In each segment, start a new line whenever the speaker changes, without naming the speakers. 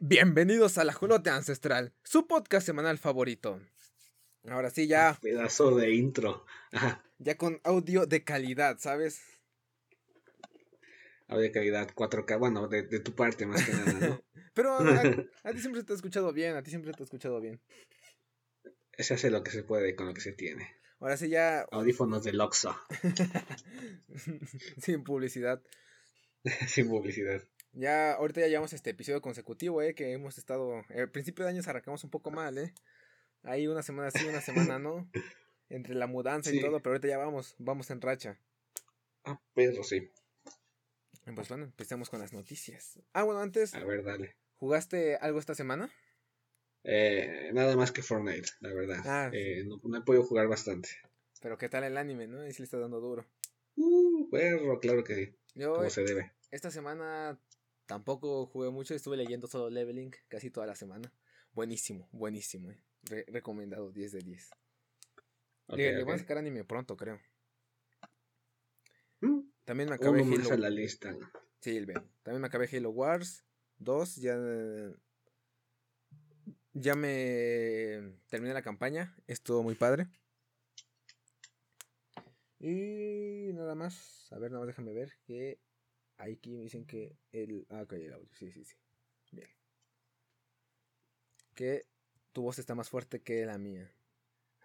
Bienvenidos a la Jolote Ancestral, su podcast semanal favorito. Ahora sí, ya.
Pedazo de intro.
Ya con audio de calidad, ¿sabes?
Audio de calidad 4K, bueno, de, tu parte más que nada, ¿no?
Pero a, a, ti siempre te ha escuchado bien, a ti siempre te ha escuchado bien.
Se hace lo que se puede con lo que se tiene.
Ahora sí ya.
Audífonos de Loxo.
Sin publicidad.
Sin publicidad.
Ya, ahorita ya llevamos este episodio consecutivo, eh, que hemos estado. El principio de año arrancamos un poco mal, eh. Ahí una semana sí, una semana no. Entre la mudanza y todo, pero ahorita ya vamos, vamos en racha.
Ah, pero sí.
Pues bueno, empecemos con las noticias. Ah, bueno, antes.
A ver, dale.
¿Jugaste algo esta semana?
Eh, nada más que Fortnite, la verdad. Ah, eh, no, he podido jugar bastante.
Pero qué tal el anime, ¿no? Ahí sí le está dando duro.
Uh, perro, claro que sí. como se debe.
Esta semana tampoco jugué mucho, estuve leyendo solo Leveling casi toda la semana. Buenísimo, buenísimo, eh. recomendado, 10 de 10. le, voy a sacar anime pronto, creo.
Mm.
También me acabé
Halo. la lista.
Sí, el También me acabé Halo Wars 2, ya ya me terminé la campaña, estuvo muy padre. Y nada más, a ver, nada más déjame ver que aquí me dicen que el... Ah, ok, el audio, sí, sí, sí. Bien. Que tu voz está más fuerte que la mía.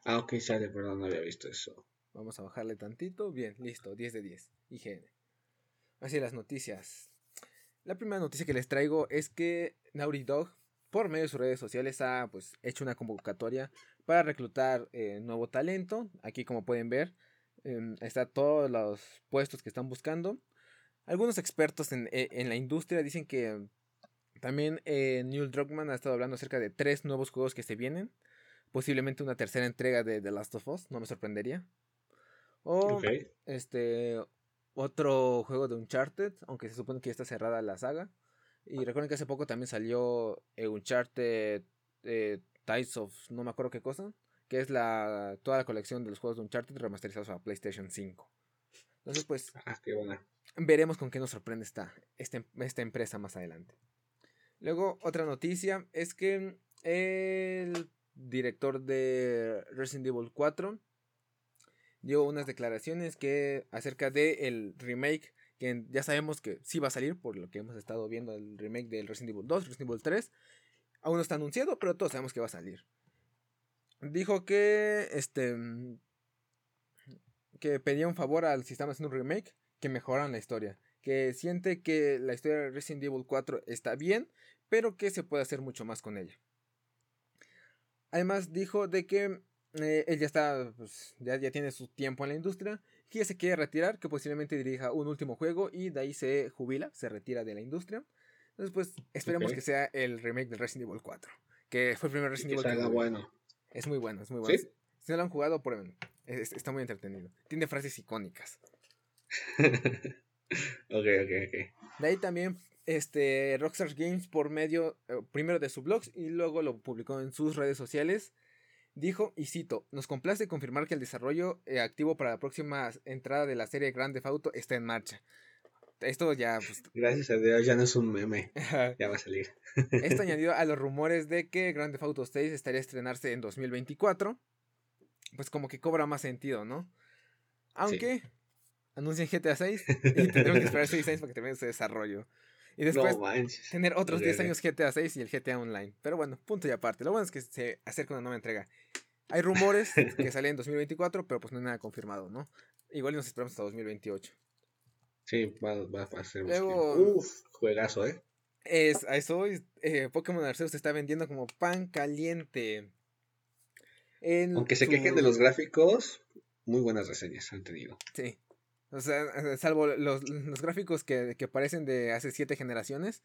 Ah, ok, sale, perdón, no había visto eso.
Vamos a bajarle tantito. Bien, listo, 10 de 10. Higiene. Así las noticias. La primera noticia que les traigo es que Naughty Dog por medio de sus redes sociales ha pues, hecho una convocatoria para reclutar eh, nuevo talento. Aquí como pueden ver em, está todos los puestos que están buscando. Algunos expertos en, e, la industria dicen que también eh, Neil Druckmann ha estado hablando acerca de tres nuevos juegos que se vienen. Posiblemente una tercera entrega de The Last of Us, no me sorprendería. O este otro juego de Uncharted, aunque se supone que ya está cerrada la saga. Y recuerden que hace poco también salió eh, Uncharted eh, Tides of no me acuerdo qué cosa, que es la toda la colección de los juegos de Uncharted remasterizados a PlayStation 5. Entonces, pues,
ah, qué buena.
Veremos con qué nos sorprende esta, esta, esta empresa más adelante. Luego, otra noticia es que el director de Resident Evil 4 dio unas declaraciones que acerca de el remake que ya sabemos que sí va a salir por lo que hemos estado viendo el remake del Resident Evil 2, Resident Evil 3. Aún no está anunciado, pero todos sabemos que va a salir. Dijo que este que pedía un favor al sistema haciendo un remake que mejoran la historia, que siente que la historia de Resident Evil 4 está bien, pero que se puede hacer mucho más con ella. Además dijo de que eh, él ya está, pues, ya, ya tiene su tiempo en la industria que se quiere retirar, que posiblemente dirija un último juego y de ahí se jubila, se retira de la industria. Entonces, pues esperemos que sea el remake del Resident Evil 4, que fue el primer Resident Evil.
Que bueno.
Es muy bueno, es muy bueno. Si no lo han jugado, prueben. está muy entretenido. Tiene frases icónicas.
ok, ok, ok.
De ahí también este, Rockstar Games por medio eh, primero de su blog y luego lo publicó en sus redes sociales Dijo, y cito, nos complace confirmar que el desarrollo eh, activo para la próxima entrada de la serie Grande Auto está en marcha. Esto ya... Pues,
Gracias a Dios, ya no es un meme. ya va a salir.
Esto añadido a los rumores de que Grande Auto 6 estaría a estrenarse en 2024. Pues como que cobra más sentido, ¿no? Aunque anuncien GTA 6 y tendremos que esperar 6 años para que termine su desarrollo. Y después tener otros 10 años GTA 6 y el GTA Online. Pero bueno, punto y aparte. Lo bueno es que se acerca una nueva entrega. Hay rumores que salen en 2024, pero pues no hay nada confirmado, ¿no? Igual nos esperamos hasta 2028.
Sí, va, va a ser
Luego,
Uf, juegazo, ¿eh?
Es, a eso eh, Pokémon Arceus se está vendiendo como pan caliente.
Aunque se quejen de los gráficos, muy buenas reseñas han tenido.
Sí. O sea, eh, salvo los, gráficos que, que parecen de hace siete generaciones.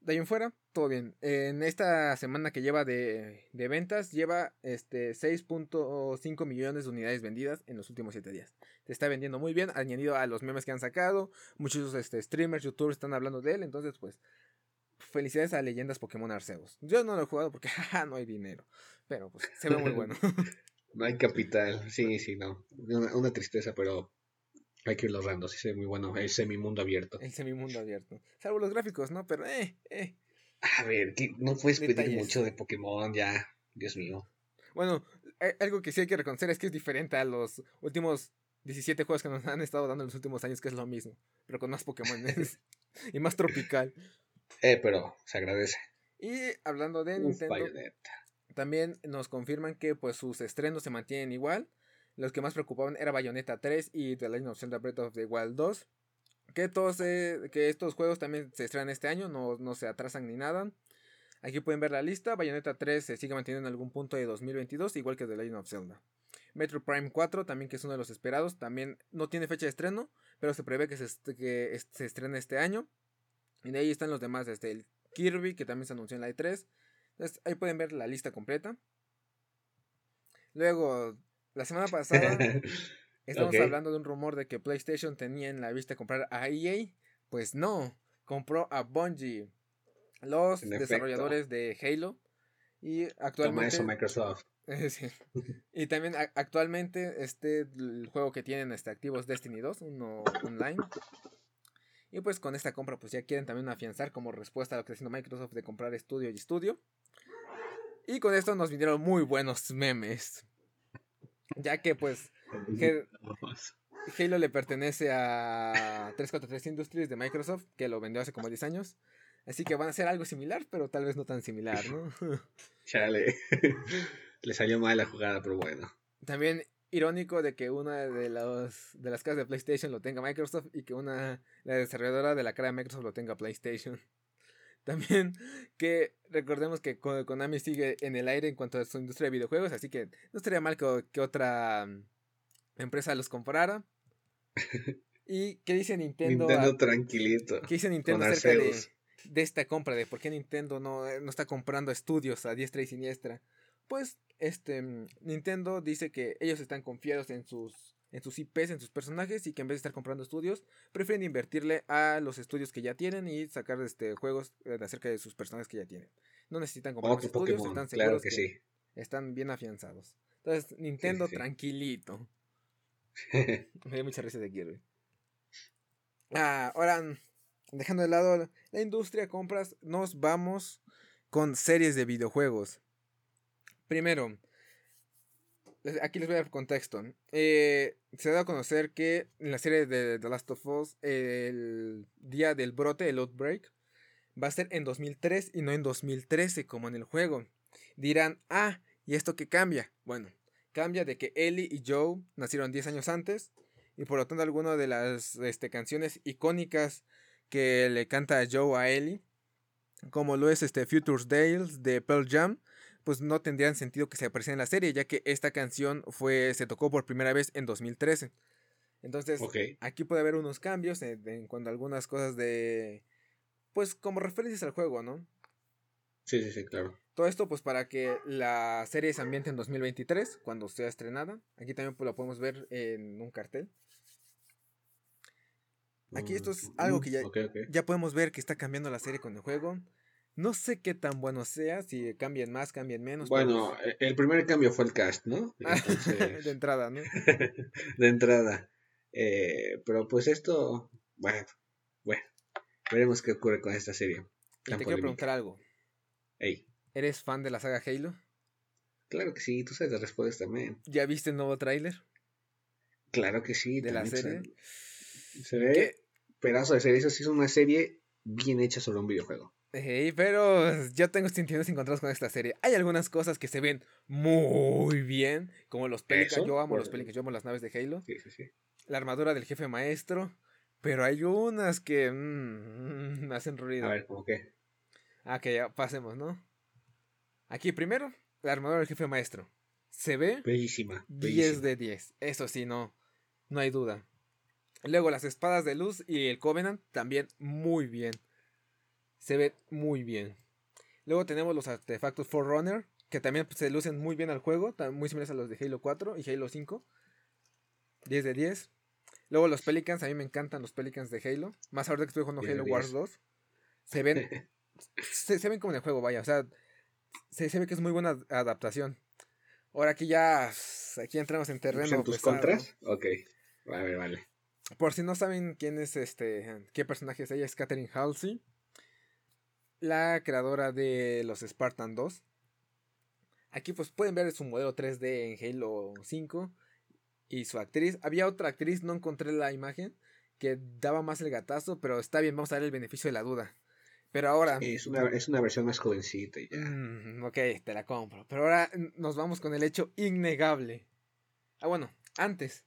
De ahí en fuera, todo bien. En esta semana que lleva de, ventas, lleva este 6.5 millones de unidades vendidas en los últimos 7 días. Se está vendiendo muy bien, añadido a los memes que han sacado. Muchos este, streamers, youtubers están hablando de él. Entonces, pues, felicidades a Leyendas Pokémon Arceus. Yo no lo he jugado porque no hay dinero. Pero pues, se ve muy bueno.
no hay capital. Sí, sí, no. una tristeza, pero hay que irlo ahorrando, sí, es muy bueno. El semimundo abierto.
El semimundo abierto. Salvo los gráficos, ¿no? Pero, eh, eh.
A ver, no puedes pedir mucho de Pokémon ya, Dios mío.
Bueno, algo que sí hay que reconocer es que es diferente a los últimos 17 juegos que nos han estado dando en los últimos años, que es lo mismo, pero con más Pokémon y más tropical.
Eh, pero se agradece.
Y hablando de Nintendo, también nos confirman que pues sus estrenos se mantienen igual. Los que más preocupaban era Bayonetta 3 y The Legend of Zelda Breath of the Wild 2. Que, todos, que estos juegos también se estrenan este año, no, no se atrasan ni nada. Aquí pueden ver la lista. Bayonetta 3 se sigue manteniendo en algún punto de 2022, igual que The Legend of Zelda. Metro Prime 4, también que es uno de los esperados, también no tiene fecha de estreno, pero se prevé que se, que se estrene este año. Y de ahí están los demás, este, el Kirby, que también se anunció en la E3. Entonces, ahí pueden ver la lista completa. Luego, la semana pasada, estamos hablando de un rumor de que PlayStation tenía en la vista comprar a EA. Pues no, compró a Bungie, los desarrolladores de Halo. Y actualmente.
eso Microsoft.
Y también actualmente este el juego que tienen este activos Destiny 2, uno online. Y pues con esta compra pues ya quieren también afianzar como respuesta a lo que está haciendo Microsoft de comprar estudio y estudio. Y con esto nos vinieron muy buenos memes. Ya que pues Halo le pertenece a 343 Industries de Microsoft, que lo vendió hace como 10 años. Así que van a hacer algo similar, pero tal vez no tan similar, ¿no?
Chale. Le salió mal la jugada, pero bueno.
También irónico de que una de, los, de las casas de PlayStation lo tenga Microsoft y que una la desarrolladora de la cara de Microsoft lo tenga PlayStation. También que recordemos que Konami sigue en el aire en cuanto a su industria de videojuegos, así que no estaría mal que, otra mm, empresa los comprara. ¿Y qué dice Nintendo?
Nintendo tranquilito.
¿Qué dice Nintendo acerca de, de, esta compra? De por qué Nintendo no, no está comprando estudios a diestra y siniestra. Pues este mm, Nintendo dice que ellos están confiados en sus en sus IPs, en sus personajes y que en vez de estar comprando estudios, prefieren invertirle a los estudios que ya tienen y sacar este juegos eh, acerca de sus personajes que ya tienen. No necesitan comprar estudios, están seguros que, sí. están bien afianzados. Entonces, Nintendo tranquilito. Me dio mucha risa de Kirby. Ah, ahora, dejando de lado la industria compras, nos vamos con series de videojuegos. Primero, aquí les voy a dar contexto. Eh, se da a conocer que en la serie de The Last of Us, el día del brote, el outbreak, va a ser en 2003 y no en 2013 como en el juego. Dirán, ah, ¿y esto qué cambia? Bueno, cambia de que Ellie y Joe nacieron 10 años antes y por lo tanto algunas de las este, canciones icónicas que le canta Joe a Ellie, como lo es este Future's Dales de Pearl Jam, pues no tendrían sentido que se apareciera en la serie, ya que esta canción fue, se tocó por primera vez en 2013. Entonces, aquí puede haber unos cambios en, cuanto a algunas cosas de, pues como referencias al juego, ¿no?
Sí, sí, sí, claro.
Todo esto pues para que la serie se ambiente en 2023, cuando sea estrenada. Aquí también pues, lo podemos ver en un cartel. Aquí esto es mm, algo que ya, ya podemos ver que está cambiando la serie con el juego. No sé qué tan bueno sea, si cambien más, cambien menos.
Bueno, e, el primer cambio fue el cast, ¿no?
de entrada, ¿no?
de entrada. Eh, pero pues esto, bueno, bueno, veremos qué ocurre con esta serie.
te quiero preguntar algo.
Hey.
¿Eres fan de la saga Halo?
Claro que sí, tú sabes las respuestas también.
¿Ya viste el nuevo tráiler?
Claro que sí.
¿De la serie?
Se, ve pedazo de serie. Eso sí es una serie bien hecha sobre un videojuego
pero yo tengo sentimientos encontrados con esta serie. Hay algunas cosas que se ven muy bien, como los Pelicans. Yo amo los Pelicans, yo amo las naves de Halo.
Sí, sí, sí.
La armadura del jefe maestro. Pero hay unas que mm, me hacen ruido.
A ver, ¿cómo qué?
Ah, que ya pasemos, ¿no? Aquí primero, la armadura del jefe maestro. Se ve
bellísima.
10 de 10. Eso sí, no. No hay duda. Luego las espadas de luz y el Covenant también muy bien. Se ve muy bien. Luego tenemos los artefactos Forerunner, que también pues, se lucen muy bien al juego, muy similares a los de Halo 4 y Halo 5. 10 de 10. Luego los Pelicans, a mí me encantan los Pelicans de Halo. Más ahora que estoy jugando Halo Wars 2. Se ven, se, ven como en el juego, vaya. O sea, se, ve que es muy buena adaptación. Ahora aquí ya, aquí entramos en terreno.
¿En tus contras? Ok, vale, vale.
Por si no saben quién es este, qué personaje es ella, es Catherine Halsey. La creadora de los Spartan 2. Aquí pues pueden ver su modelo 3D en Halo 5 y su actriz. Había otra actriz, no encontré la imagen, que daba más el gatazo, pero está bien, vamos a dar el beneficio de la duda. Pero ahora...
Es una, es una versión más jovencita y ya.
Mm, ok, te la compro. Pero ahora nos vamos con el hecho innegable. Ah, bueno, antes.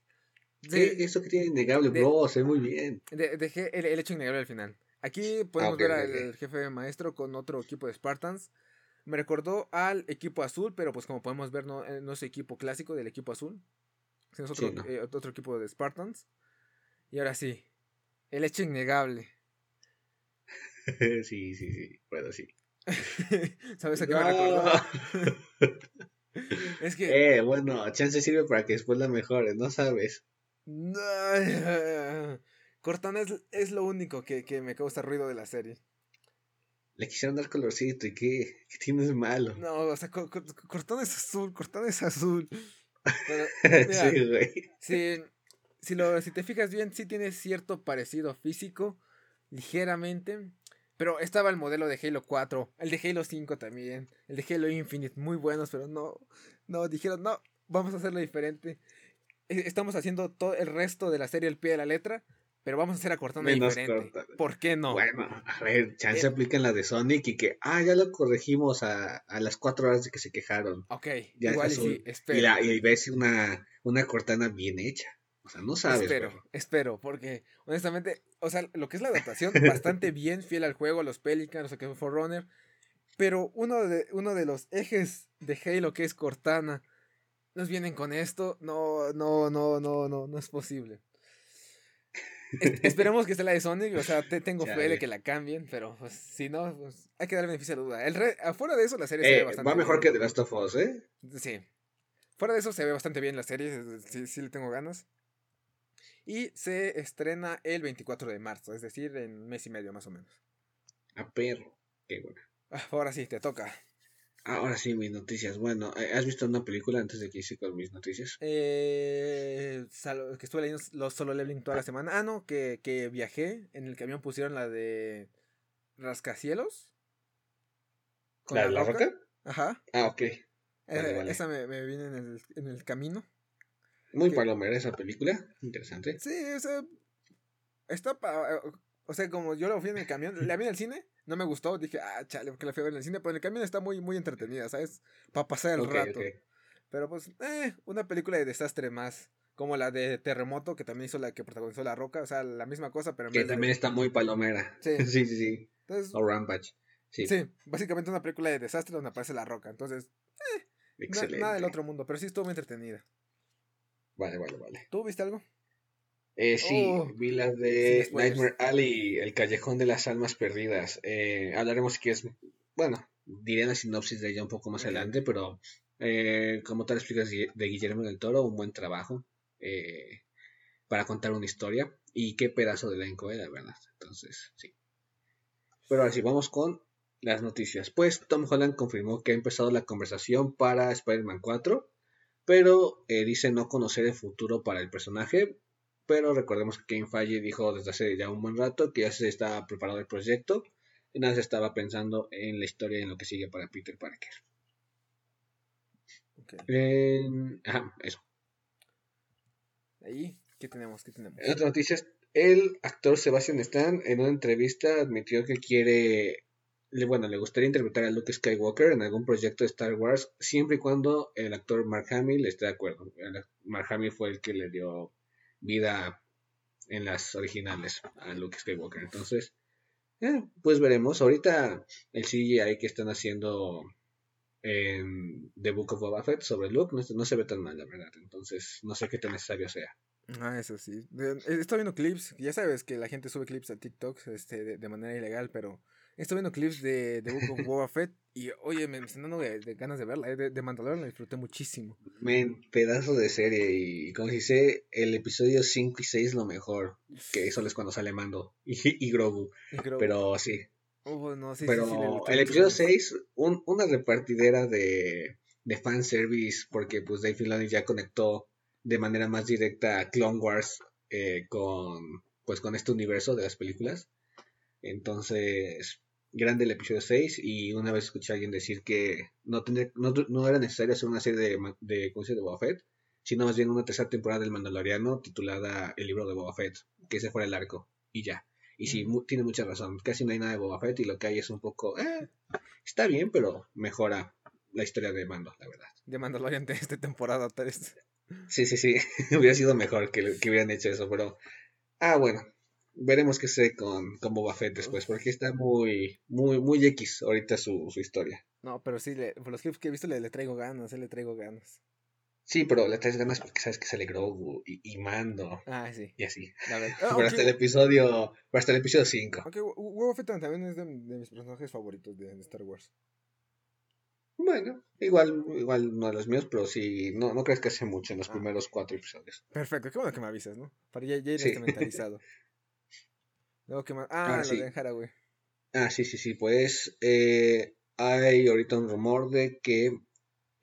De, Eso que tiene innegable, bro, sé muy bien.
dejé el, hecho innegable al final. Aquí podemos ah, ver al jefe maestro con otro equipo de Spartans. Me recordó al equipo azul, pero pues como podemos ver, no, eh, no es equipo clásico del equipo azul. Es otro, eh, otro equipo de Spartans. Y ahora sí, el hecho innegable.
sí, sí, sí, puedo sí.
¿Sabes a qué me recordó?
es que. Eh, bueno, chance sirve para que después la mejores, no sabes.
No. Cortana es, lo único que, me causa ruido de la serie.
Le quisieron dar colorcito y qué, qué tienes malo.
No, o sea, Cortana es azul, Cortana es azul.
sí, güey.
Si, si, lo, si te fijas bien, sí tiene cierto parecido físico, ligeramente. Pero estaba el modelo de Halo 4, el de Halo 5 también, el de Halo Infinite, muy buenos, pero no, no, dijeron, no, vamos a hacerlo diferente. E, estamos haciendo todo el resto de la serie al pie de la letra, pero vamos a hacer a Cortana diferente. ¿Por qué no?
Bueno, a ver, chance eh, aplica en la de Sonic y que, ah, ya lo corregimos a, a las cuatro horas de que se quejaron.
Ok, igual sí, espero.
Y, la, y ves una, una Cortana bien hecha. O sea, no sabes.
Espero, espero, porque honestamente, o sea, lo que es la adaptación, bastante bien, fiel al juego, los Pelicans, o que fue Forerunner. Pero uno de, uno de los ejes de Halo, que es Cortana, nos vienen con esto. No, no, no, no, no, no es posible esperemos que sea la de Sonic, o sea, te tengo fe de que la cambien, pero pues, si no, pues hay que dar beneficio a la duda. El afuera de eso, la serie se ve
eh,
bastante
Va mejor que The Last of Us, ¿eh?
Sí. Fuera de eso, se ve bastante bien la serie, sí, sí le tengo ganas. Y se estrena el 24 de marzo, es decir, en un mes y medio más o menos.
A perro, qué bueno.
Ah, ahora sí, te toca.
Ahora sí, mis noticias. Bueno, eh, ¿has visto una película antes de que hice con mis noticias?
Eh, que estuve leyendo los solo leveling toda la semana. Ah, no, que, que viajé. En el camión pusieron la de Rascacielos.
¿La, de la roca?
Ajá.
Ah, ok.
Eh, esa me, me viene en el, en el camino.
Muy palomera esa película. Interesante.
Sí, o sea. Está. Pa, o sea, como yo la fui en el camión, la vi en el cine no me gustó, dije, ah, chale, porque la fui a ver en el cine, pero en el camión está muy, muy entretenida, ¿sabes? Para pasar el rato. Pero pues, eh, una película de desastre más. Como la de Terremoto, que también hizo la que protagonizó La Roca, o sea, la misma cosa, pero...
que también está muy palomera. Sí, sí, sí. sí. o Rampage. Sí.
sí, básicamente una película de desastre donde aparece La Roca. Entonces, eh, Excelente. nada del otro mundo, pero sí estuvo muy entretenida.
Vale, vale, vale.
¿Tú viste algo?
Eh, sí, oh, vi de Nightmare Alley, El Callejón de las Almas Perdidas. Eh, hablaremos que es, bueno, diré la sinopsis de ella un poco más adelante, pero eh, como tal explicas de Guillermo del Toro, un buen trabajo eh, para contar una historia y qué pedazo de elenco era, ¿verdad? Entonces, sí. Pero ahora sí, vamos con las noticias. Pues Tom Holland confirmó que ha empezado la conversación para Spider-Man 4, pero dice no conocer el futuro para el personaje, pero recordemos que Kane Feige dijo desde hace ya un buen rato que ya se estaba preparando el proyecto y nada se estaba pensando en la historia y en lo que sigue para Peter Parker. ajá, eso.
Ahí, ¿qué tenemos? ¿Qué tenemos?
En otras noticias, el actor Sebastian Stan en una entrevista admitió que quiere, bueno, le gustaría interpretar a Luke Skywalker en algún proyecto de Star Wars, siempre y cuando el actor Mark Hamill esté de acuerdo. Mark Hamill fue el que le dio vida en las originales a Luke Skywalker. Entonces, eh, pues veremos. Ahorita el CGI que están haciendo en The Book of Boba Fett sobre Luke no, se ve tan mal, la verdad. Entonces, no sé qué tan necesario sea.
Ah, eso sí. Estoy viendo clips. Ya sabes que la gente sube clips a TikTok este, de manera ilegal, pero Estoy viendo clips de, de Book of Boba Fett y, oye, me están dando de, ganas de verla. Eh, de, de Mandalorian la disfruté muchísimo.
Men, pedazo de serie. Y como dice, el episodio 5 y 6 lo mejor. Que eso es cuando sale Mando y, y, Grogu. Pero sí.
Oh, no, sí
Pero
sí,
el episodio 6, un, una repartidera de, de fanservice. Porque pues Dave Filoni ya conectó de manera más directa a Clone Wars eh, con, pues, con este universo de las películas. Entonces, grande el episodio 6 y una vez escuché a alguien decir que no, no, era necesario hacer una serie de, de, de Boba Fett, sino más bien una tercera temporada del Mandaloriano titulada El libro de Boba Fett, que ese fuera el arco, y ya. Y sí, tiene mucha razón, casi no hay nada de Boba Fett y lo que hay es un poco, eh, está bien, pero mejora la historia de Mando, la verdad.
De Mandalorian de esta temporada 3.
Sí, sí, sí, hubiera sido mejor que, que hubieran hecho eso, pero... Ah, bueno, veremos qué sé con, con Boba Fett después, porque está muy, muy, muy X ahorita su, su historia.
No, pero sí, por los clips que he visto le, le traigo ganas, le traigo ganas.
Sí, pero le traes ganas porque sabes que sale Grogu y, y Mando.
Ah, sí.
Y así. Ah, pero hasta el episodio, hasta el episodio 5.
Aunque Boba Fett también es de, mis personajes favoritos de, Star Wars.
Bueno, igual, igual no de los míos, pero sí, no, no crees que hace mucho en los ah. primeros cuatro episodios.
Perfecto, qué bueno que me avisas, ¿no? Para ya, ya ir sí. mentalizado. Luego que más. Ah, ah, lo de Haraway.
Ah, sí, sí, sí. Pues eh, hay ahorita un rumor de que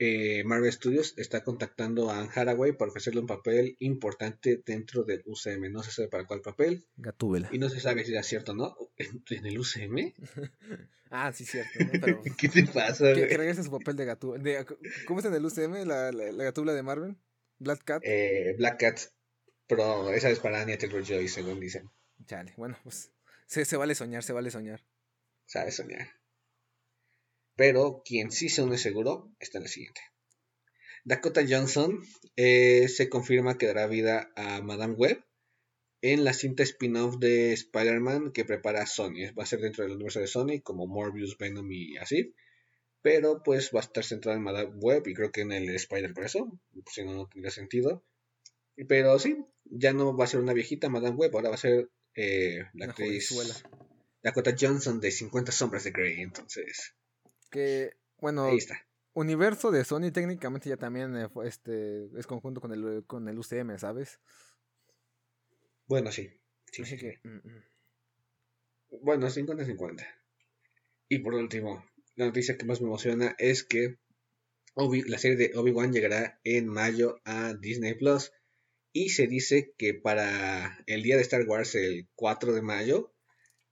eh, Marvel Studios está contactando a Anne Haraway para ofrecerle un papel importante dentro del UCM. No se sabe para cuál papel.
Gatúbela.
Y no se sabe si es cierto o no. ¿En el UCM?
ah, sí, cierto. Pero,
¿Qué te pasa?
Que, que su papel de Gatúbela. ¿Cómo es en el UCM la, la, Gatúbela de Marvel? ¿Black Cat?
Eh, Black Cat. Pero esa es para Anya Taylor-Joy, según dicen.
Chale, bueno, pues se, vale soñar, se vale soñar.
Sabe soñar. Pero quien sí se une seguro está en el siguiente. Dakota Johnson eh, se confirma que dará vida a Madame Web en la cinta spin-off de Spider-Man que prepara Sony. Va a ser dentro del universo de Sony, como Morbius, Venom y así. Pero pues va a estar centrado en Madame Web y creo que en el Spider por. Si no, no tendría sentido. Pero sí, ya no va a ser una viejita Madame Web, ahora va a ser eh, la actriz Dakota Johnson de 50 Sombras de Grey. Entonces,
que, bueno, universo de Sony técnicamente ya también eh, este, es conjunto con el, con el UCM, ¿sabes?
Bueno, sí. sí, sí. Que, mm, mm. Bueno, 50-50. Y por último, la noticia que más me emociona es que la serie de Obi-Wan llegará en mayo a Disney Plus. Y se dice que para el día de Star Wars, el 4 de mayo,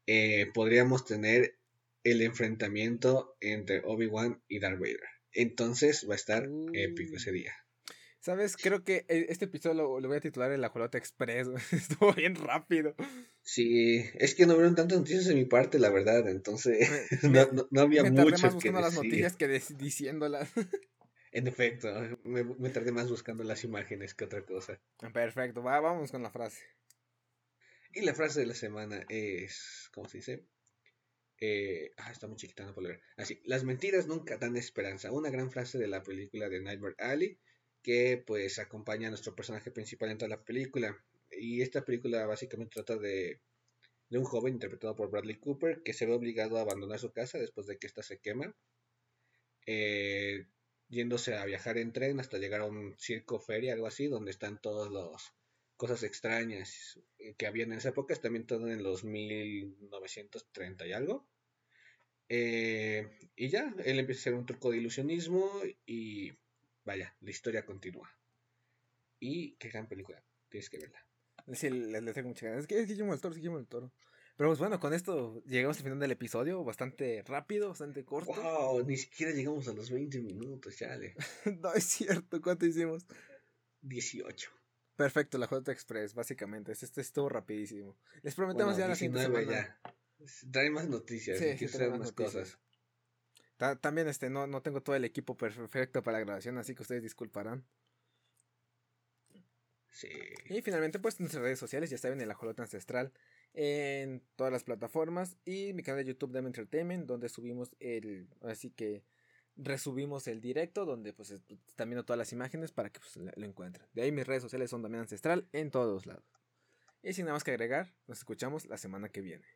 eh, podríamos tener el enfrentamiento entre Obi-Wan y Darth Vader. Entonces va a estar épico ese día.
¿Sabes? Creo que e, este episodio lo, voy a titular El Ajolote Express. Estuvo bien rápido.
Sí, es que no hubieron tantas noticias de mi parte, la verdad. Entonces, no, no, había me tardé más
buscando las noticias que diciéndolas.
En efecto, me, me, tardé más buscando las imágenes que otra cosa.
Perfecto, va, vamos con la frase.
Y la frase de la semana es, ¿cómo se dice? Eh, ah, está muy chiquita, no puedo leer. Así, las mentiras nunca dan esperanza. Una gran frase de la película de Nightmare Alley que pues acompaña a nuestro personaje principal en toda la película. Y esta película básicamente trata de, de un joven interpretado por Bradley Cooper que se ve obligado a abandonar su casa después de que ésta se quema. Eh, yéndose a viajar en tren hasta llegar a un circo feria, algo así, donde están todas las cosas extrañas que había en esa época, también todo en los 1930 y algo. Eh, y ya, él empieza a hacer un truco de ilusionismo y vaya, la historia continúa. Y qué gran película, tienes que verla.
Sí, le, tengo muchas ganas. Es que es Guillermo del Toro, es Guillermo Toro. Pero pues bueno, con esto llegamos al final del episodio, bastante rápido, bastante corto.
Wow, ni siquiera llegamos a los 20 minutos, chale.
no es cierto, ¿cuánto hicimos?
18.
Perfecto, la J Express, básicamente. Este estuvo rapidísimo. Les prometemos ya la siguiente semana. Ya.
Trae más noticias, sí, trae más, cosas.
también este no, no tengo todo el equipo perfecto para la grabación, así que ustedes disculparán.
Sí.
Y finalmente, pues nuestras redes sociales, ya saben, el ajolote ancestral en todas las plataformas y mi canal de YouTube de Entertainment, donde subimos el, así que resubimos el directo, donde pues están viendo todas las imágenes para que pues, lo encuentren. De ahí mis redes sociales son también ancestral en todos lados. Y sin nada más que agregar, nos escuchamos la semana que viene.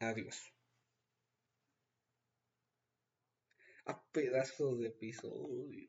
Adiós. A pedazo de episodio,